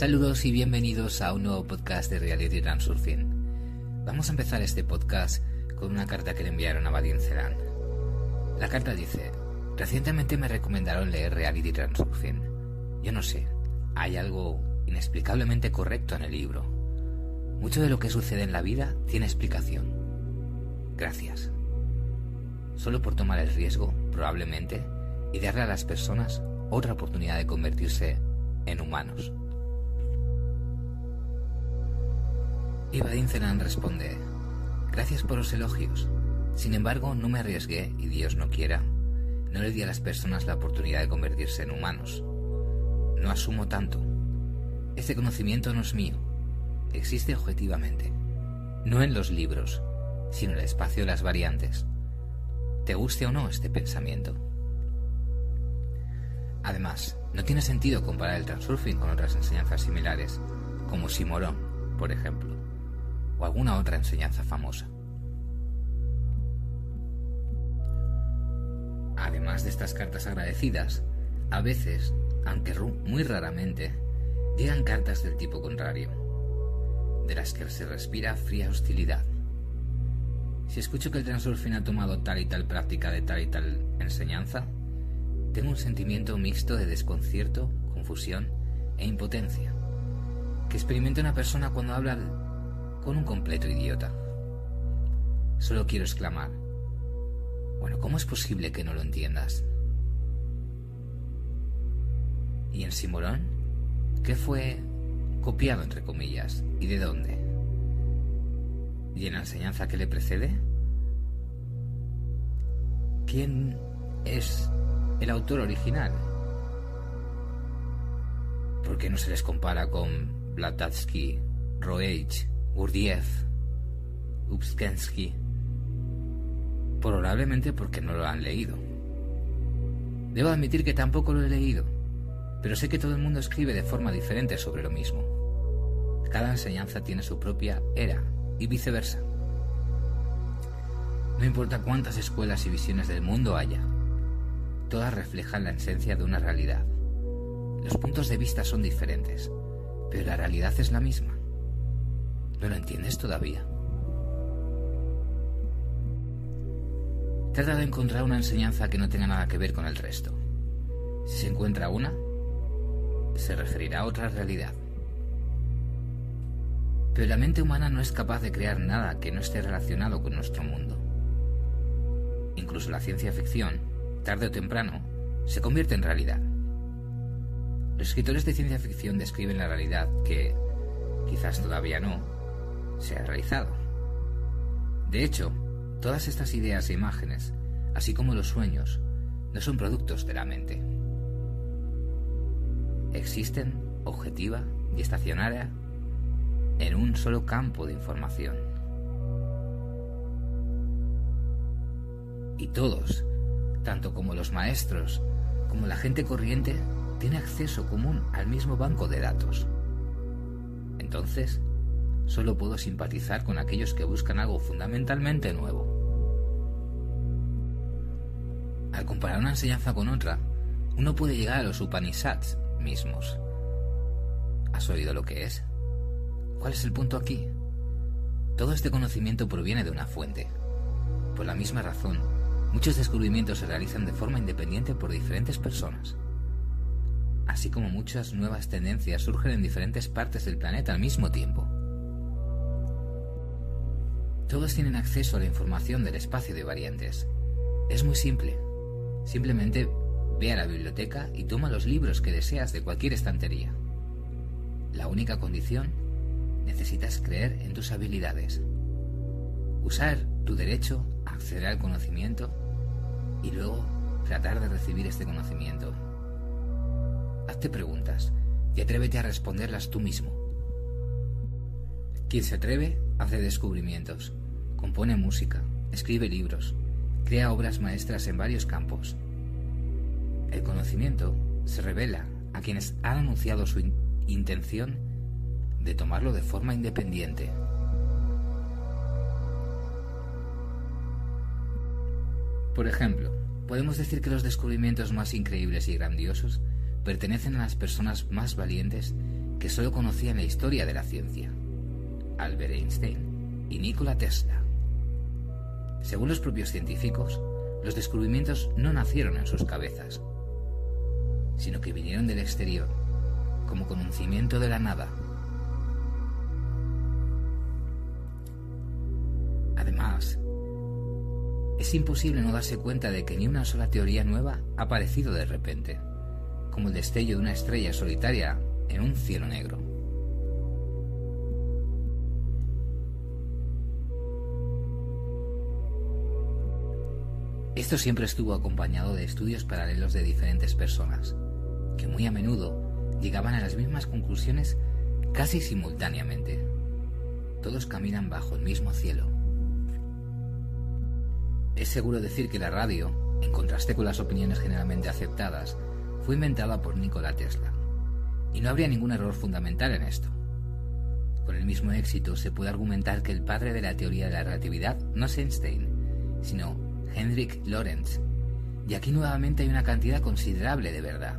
Saludos y bienvenidos a un nuevo podcast de Reality Transurfing. Vamos a empezar este podcast con una carta que le enviaron a Badin Celan. La carta dice, recientemente me recomendaron leer Reality Transurfing. Yo no sé, hay algo inexplicablemente correcto en el libro. Mucho de lo que sucede en la vida tiene explicación. Gracias. Solo por tomar el riesgo, probablemente, y darle a las personas otra oportunidad de convertirse en humanos. Y Vadim responde, gracias por los elogios. Sin embargo, no me arriesgué y Dios no quiera. No le di a las personas la oportunidad de convertirse en humanos. No asumo tanto. Este conocimiento no es mío. Existe objetivamente. No en los libros, sino en el espacio de las variantes. Te guste o no este pensamiento. Además, no tiene sentido comparar el transurfing con otras enseñanzas similares, como Simorón, por ejemplo, o alguna otra enseñanza famosa. Además de estas cartas agradecidas, a veces, aunque muy raramente, llegan cartas del tipo contrario, de las que se respira fría hostilidad. Si escucho que el transurfing ha tomado tal y tal práctica de tal y tal enseñanza, tengo un sentimiento mixto de desconcierto, confusión e impotencia, que experimenta una persona cuando habla con un completo idiota. Solo quiero exclamar, bueno, ¿cómo es posible que no lo entiendas? ¿Y en Simorón? ¿Qué fue copiado, entre comillas? ¿Y de dónde? ¿Y en la enseñanza que le precede? ¿Quién es el autor original. ¿Por qué no se les compara con Blavatsky, Roech, Gurdjieff, Upskensky? Probablemente porque no lo han leído. Debo admitir que tampoco lo he leído, pero sé que todo el mundo escribe de forma diferente sobre lo mismo. Cada enseñanza tiene su propia era y viceversa. No importa cuántas escuelas y visiones del mundo haya, todas reflejan la esencia de una realidad. Los puntos de vista son diferentes, pero la realidad es la misma. ¿No lo entiendes todavía? Trata de encontrar una enseñanza que no tenga nada que ver con el resto. Si se encuentra una, se referirá a otra realidad. Pero la mente humana no es capaz de crear nada que no esté relacionado con nuestro mundo. Incluso la ciencia ficción tarde o temprano, se convierte en realidad. Los escritores de ciencia ficción describen la realidad que, quizás todavía no, se ha realizado. De hecho, todas estas ideas e imágenes, así como los sueños, no son productos de la mente. Existen objetiva y estacionaria en un solo campo de información. Y todos tanto como los maestros como la gente corriente, tiene acceso común al mismo banco de datos. Entonces, solo puedo simpatizar con aquellos que buscan algo fundamentalmente nuevo. Al comparar una enseñanza con otra, uno puede llegar a los Upanishads mismos. ¿Has oído lo que es? ¿Cuál es el punto aquí? Todo este conocimiento proviene de una fuente. Por la misma razón, Muchos descubrimientos se realizan de forma independiente por diferentes personas, así como muchas nuevas tendencias surgen en diferentes partes del planeta al mismo tiempo. Todos tienen acceso a la información del espacio de variantes. Es muy simple. Simplemente ve a la biblioteca y toma los libros que deseas de cualquier estantería. La única condición, necesitas creer en tus habilidades. Usar tu derecho a acceder al conocimiento y luego tratar de recibir este conocimiento. Hazte preguntas y atrévete a responderlas tú mismo. Quien se atreve hace descubrimientos, compone música, escribe libros, crea obras maestras en varios campos. El conocimiento se revela a quienes han anunciado su intención de tomarlo de forma independiente. Por ejemplo, podemos decir que los descubrimientos más increíbles y grandiosos pertenecen a las personas más valientes que solo conocían la historia de la ciencia, Albert Einstein y Nikola Tesla. Según los propios científicos, los descubrimientos no nacieron en sus cabezas, sino que vinieron del exterior, como conocimiento de la nada. Además, es imposible no darse cuenta de que ni una sola teoría nueva ha aparecido de repente, como el destello de una estrella solitaria en un cielo negro. Esto siempre estuvo acompañado de estudios paralelos de diferentes personas, que muy a menudo llegaban a las mismas conclusiones casi simultáneamente. Todos caminan bajo el mismo cielo. Es seguro decir que la radio, en contraste con las opiniones generalmente aceptadas, fue inventada por Nikola Tesla. Y no habría ningún error fundamental en esto. Con el mismo éxito se puede argumentar que el padre de la teoría de la relatividad no es Einstein, sino Hendrik Lorentz. Y aquí nuevamente hay una cantidad considerable de verdad.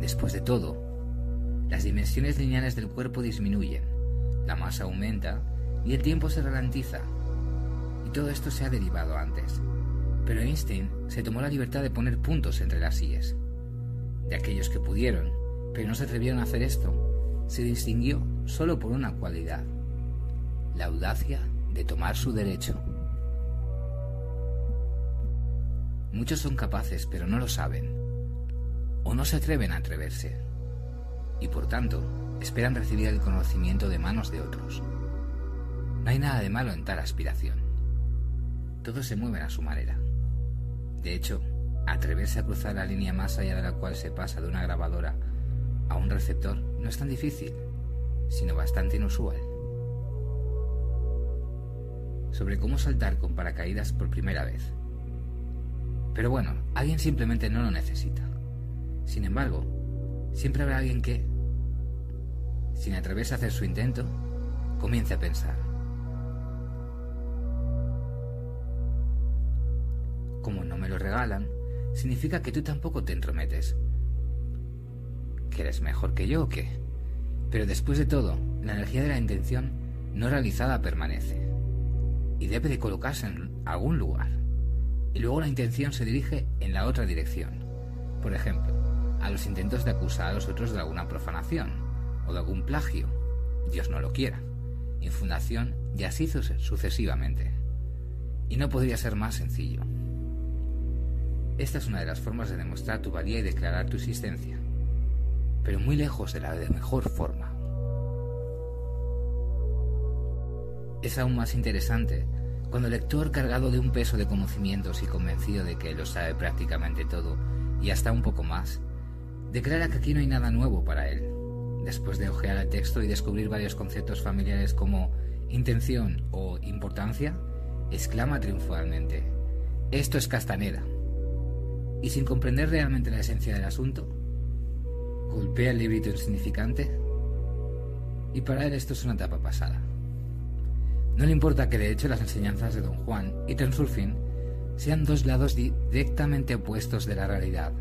Después de todo, las dimensiones lineales del cuerpo disminuyen, la masa aumenta y el tiempo se ralentiza todo esto se ha derivado antes. Pero Einstein se tomó la libertad de poner puntos entre las sillas. De aquellos que pudieron, pero no se atrevieron a hacer esto, se distinguió solo por una cualidad, la audacia de tomar su derecho. Muchos son capaces, pero no lo saben, o no se atreven a atreverse, y por tanto esperan recibir el conocimiento de manos de otros. No hay nada de malo en tal aspiración. Todos se mueven a su manera. De hecho, atreverse a cruzar la línea más allá de la cual se pasa de una grabadora a un receptor no es tan difícil, sino bastante inusual. Sobre cómo saltar con paracaídas por primera vez. Pero bueno, alguien simplemente no lo necesita. Sin embargo, siempre habrá alguien que, sin atreverse a hacer su intento, comience a pensar, como no me lo regalan, significa que tú tampoco te entrometes. ¿Que eres mejor que yo o qué? Pero después de todo, la energía de la intención no realizada permanece y debe de colocarse en algún lugar. Y luego la intención se dirige en la otra dirección. Por ejemplo, a los intentos de acusar a los otros de alguna profanación o de algún plagio. Dios no lo quiera. Infundación y así sucesivamente. Y no podría ser más sencillo. Esta es una de las formas de demostrar tu valía y declarar tu existencia, pero muy lejos de la de mejor forma. Es aún más interesante cuando el lector cargado de un peso de conocimientos y convencido de que lo sabe prácticamente todo y hasta un poco más, declara que aquí no hay nada nuevo para él. Después de hojear el texto y descubrir varios conceptos familiares como intención o importancia, exclama triunfalmente, esto es Castaneda y sin comprender realmente la esencia del asunto, golpea el librito insignificante y para él esto es una etapa pasada. No le importa que de hecho las enseñanzas de Don Juan y Transurfing sean dos lados directamente opuestos de la realidad.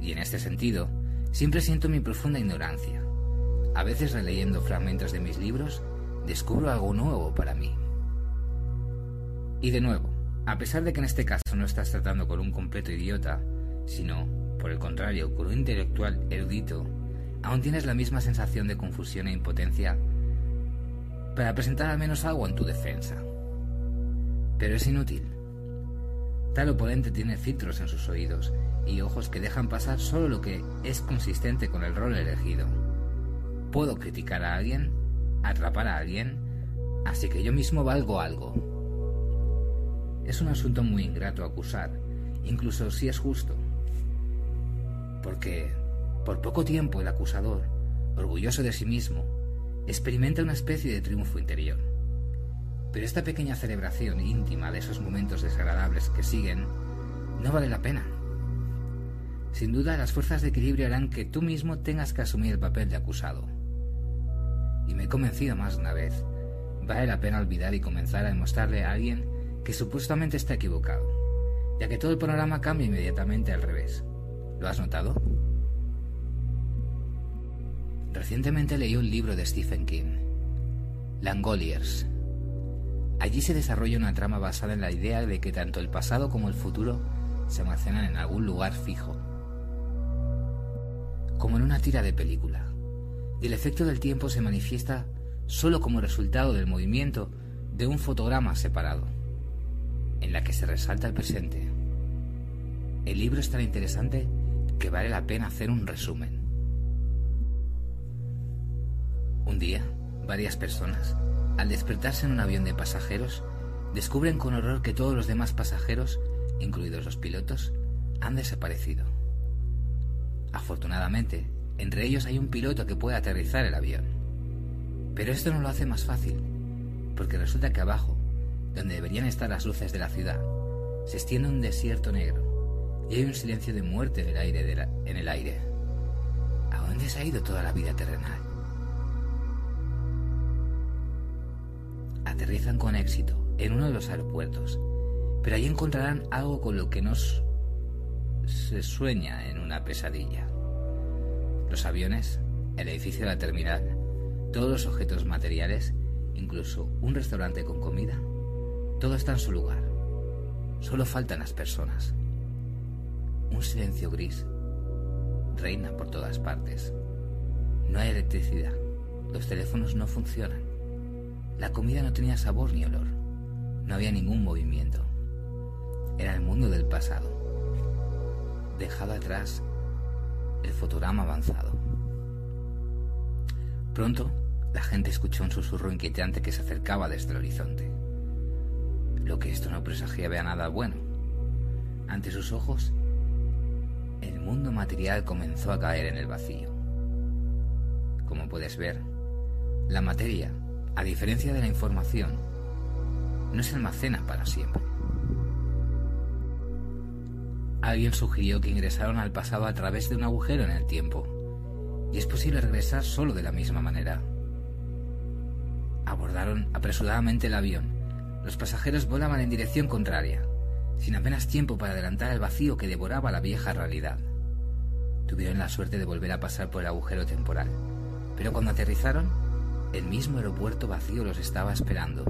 Y en este sentido, siempre siento mi profunda ignorancia. A veces releyendo fragmentos de mis libros, descubro algo nuevo para mí. Y de nuevo, a pesar de que en este caso no estás tratando con un completo idiota, sino, por el contrario, con un intelectual erudito, aún tienes la misma sensación de confusión e impotencia para presentar al menos algo en tu defensa. Pero es inútil. Tal oponente tiene filtros en sus oídos y ojos que dejan pasar solo lo que es consistente con el rol elegido. Puedo criticar a alguien, atrapar a alguien, así que yo mismo valgo algo. Es un asunto muy ingrato acusar, incluso si es justo. Porque, por poco tiempo, el acusador, orgulloso de sí mismo, experimenta una especie de triunfo interior. Pero esta pequeña celebración íntima de esos momentos desagradables que siguen no vale la pena. Sin duda, las fuerzas de equilibrio harán que tú mismo tengas que asumir el papel de acusado. Y me he convencido más de una vez. Vale la pena olvidar y comenzar a demostrarle a alguien que supuestamente está equivocado, ya que todo el panorama cambia inmediatamente al revés. ¿Lo has notado? Recientemente leí un libro de Stephen King, Langoliers. Allí se desarrolla una trama basada en la idea de que tanto el pasado como el futuro se almacenan en algún lugar fijo, como en una tira de película, y el efecto del tiempo se manifiesta solo como resultado del movimiento de un fotograma separado, en la que se resalta el presente. El libro es tan interesante que vale la pena hacer un resumen. Un día, varias personas, al despertarse en un avión de pasajeros, descubren con horror que todos los demás pasajeros, incluidos los pilotos, han desaparecido. Afortunadamente, entre ellos hay un piloto que puede aterrizar el avión. Pero esto no lo hace más fácil, porque resulta que abajo, donde deberían estar las luces de la ciudad, se extiende un desierto negro y hay un silencio de muerte en el aire. ¿A dónde se ha ido toda la vida terrenal? Aterrizan con éxito en uno de los aeropuertos, pero allí encontrarán algo con lo que nos se sueña en una pesadilla. Los aviones, el edificio de la terminal, todos los objetos materiales, incluso un restaurante con comida, todo está en su lugar. Solo faltan las personas. Un silencio gris reina por todas partes. No hay electricidad. Los teléfonos no funcionan. La comida no tenía sabor ni olor. No había ningún movimiento. Era el mundo del pasado. Dejado atrás el fotograma avanzado. Pronto, la gente escuchó un susurro inquietante que se acercaba desde el horizonte. Lo que esto no presagiaba nada bueno. Ante sus ojos, el mundo material comenzó a caer en el vacío. Como puedes ver, la materia, a diferencia de la información, no se almacena para siempre. Alguien sugirió que ingresaron al pasado a través de un agujero en el tiempo, y es posible regresar solo de la misma manera. Abordaron apresuradamente el avión. Los pasajeros volaban en dirección contraria, sin apenas tiempo para adelantar el vacío que devoraba la vieja realidad. Tuvieron la suerte de volver a pasar por el agujero temporal, pero cuando aterrizaron, el mismo aeropuerto vacío los estaba esperando.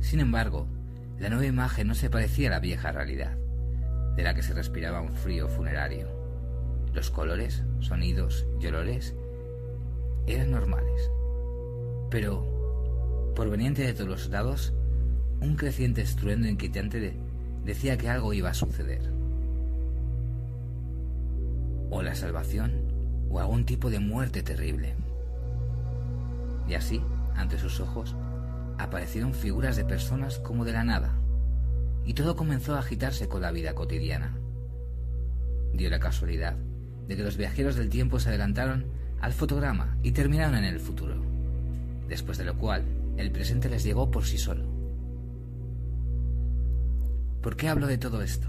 Sin embargo, la nueva imagen no se parecía a la vieja realidad de la que se respiraba un frío funerario. Los colores, sonidos y olores eran normales. Pero, proveniente de todos los lados, un creciente estruendo inquietante decía que algo iba a suceder. O la salvación, o algún tipo de muerte terrible. Y así, ante sus ojos, aparecieron figuras de personas como de la nada, y todo comenzó a agitarse con la vida cotidiana. Dio la casualidad de que los viajeros del tiempo se adelantaron al fotograma y terminaron en el futuro, después de lo cual el presente les llegó por sí solo. ¿Por qué hablo de todo esto?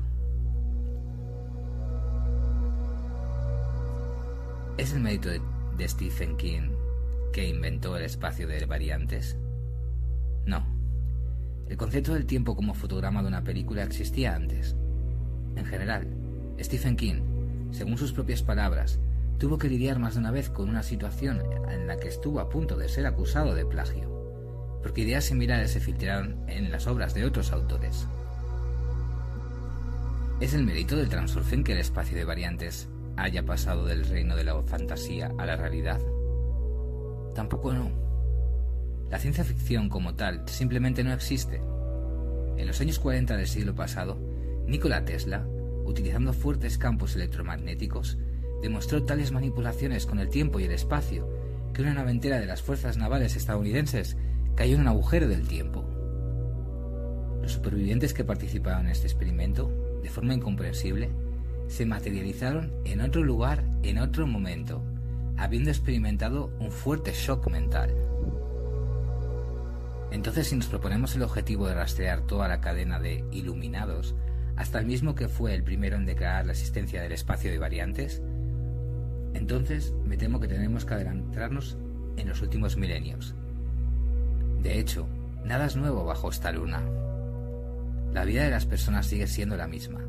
¿Es el mérito de, Stephen King que inventó el espacio de variantes? No. El concepto del tiempo como fotograma de una película existía antes. En general, Stephen King, según sus propias palabras, tuvo que lidiar más de una vez con una situación en la que estuvo a punto de ser acusado de plagio, porque ideas similares se filtraron en las obras de otros autores. ¿Es el mérito del transurfen que el espacio de variantes haya pasado del reino de la fantasía a la realidad? Tampoco no. La ciencia ficción como tal simplemente no existe. En los años 40 del siglo pasado, Nikola Tesla, utilizando fuertes campos electromagnéticos, demostró tales manipulaciones con el tiempo y el espacio que una nave entera de las fuerzas navales estadounidenses cayó en un agujero del tiempo. Los supervivientes que participaron en este experimento, de forma incomprensible, se materializaron en otro lugar en otro momento, habiendo experimentado un fuerte shock mental. Entonces, si nos proponemos el objetivo de rastrear toda la cadena de iluminados, hasta el mismo que fue el primero en declarar la existencia del espacio de variantes, entonces me temo que tenemos que adelantarnos en los últimos milenios. De hecho, nada es nuevo bajo esta luna. La vida de las personas sigue siendo la misma,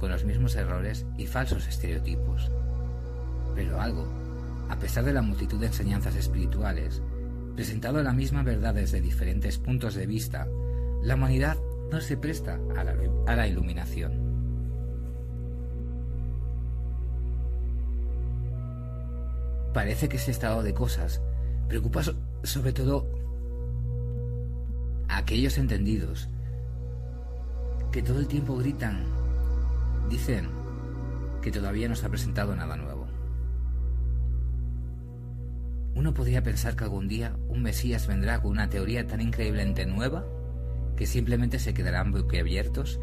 con los mismos errores y falsos estereotipos. Pero algo, a pesar de la multitud de enseñanzas espirituales, presentado la misma verdad desde diferentes puntos de vista, la humanidad no se presta a la, a la iluminación. Parece que ese estado de cosas preocupa sobre todo a aquellos entendidos que todo el tiempo gritan, dicen que todavía no se ha presentado nada nuevo. Uno podría pensar que algún día un Mesías vendrá con una teoría tan increíblemente nueva que simplemente se quedarán boquiabiertos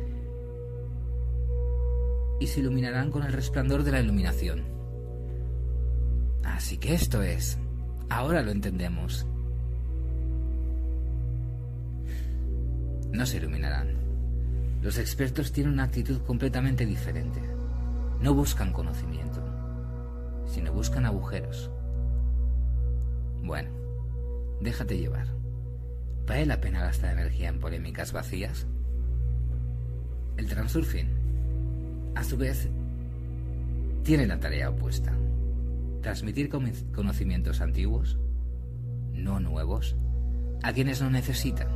y se iluminarán con el resplandor de la iluminación. Así que esto es, ahora lo entendemos. No se iluminarán. Los expertos tienen una actitud completamente diferente. No buscan conocimiento, sino buscan agujeros. Bueno, déjate llevar. ¿Vale la pena gastar energía en polémicas vacías? El transurfing, a su vez, tiene la tarea opuesta. Transmitir conocimientos antiguos, no nuevos, a quienes no necesitan.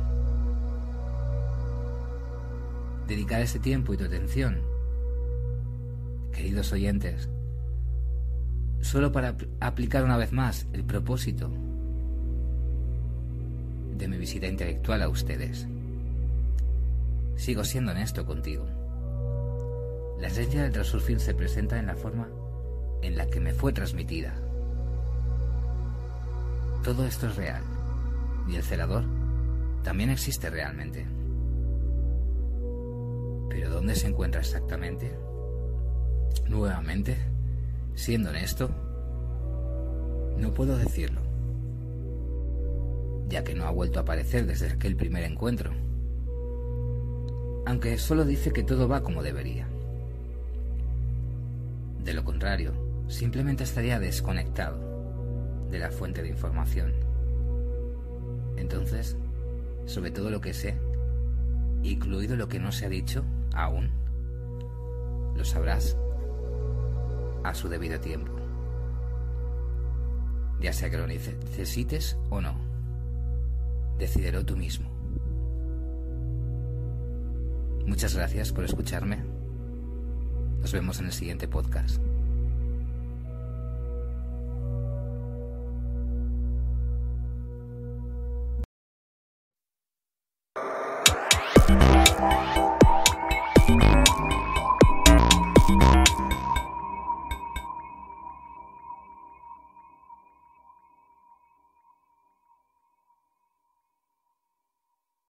Dedicar ese tiempo y tu atención, queridos oyentes, solo para aplicar una vez más el propósito de mi visita intelectual a ustedes. Sigo siendo honesto contigo. La esencia del transurfing se presenta en la forma en la que me fue transmitida. Todo esto es real. Y el celador también existe realmente. Pero ¿dónde se encuentra exactamente? Nuevamente, siendo honesto, no puedo decirlo ya que no ha vuelto a aparecer desde aquel primer encuentro. Aunque solo dice que todo va como debería. De lo contrario, simplemente estaría desconectado de la fuente de información. Entonces, sobre todo lo que sé, incluido lo que no se ha dicho aún, lo sabrás a su debido tiempo, ya sea que lo necesites o no. Decídelo tú mismo. Muchas gracias por escucharme. Nos vemos en el siguiente podcast.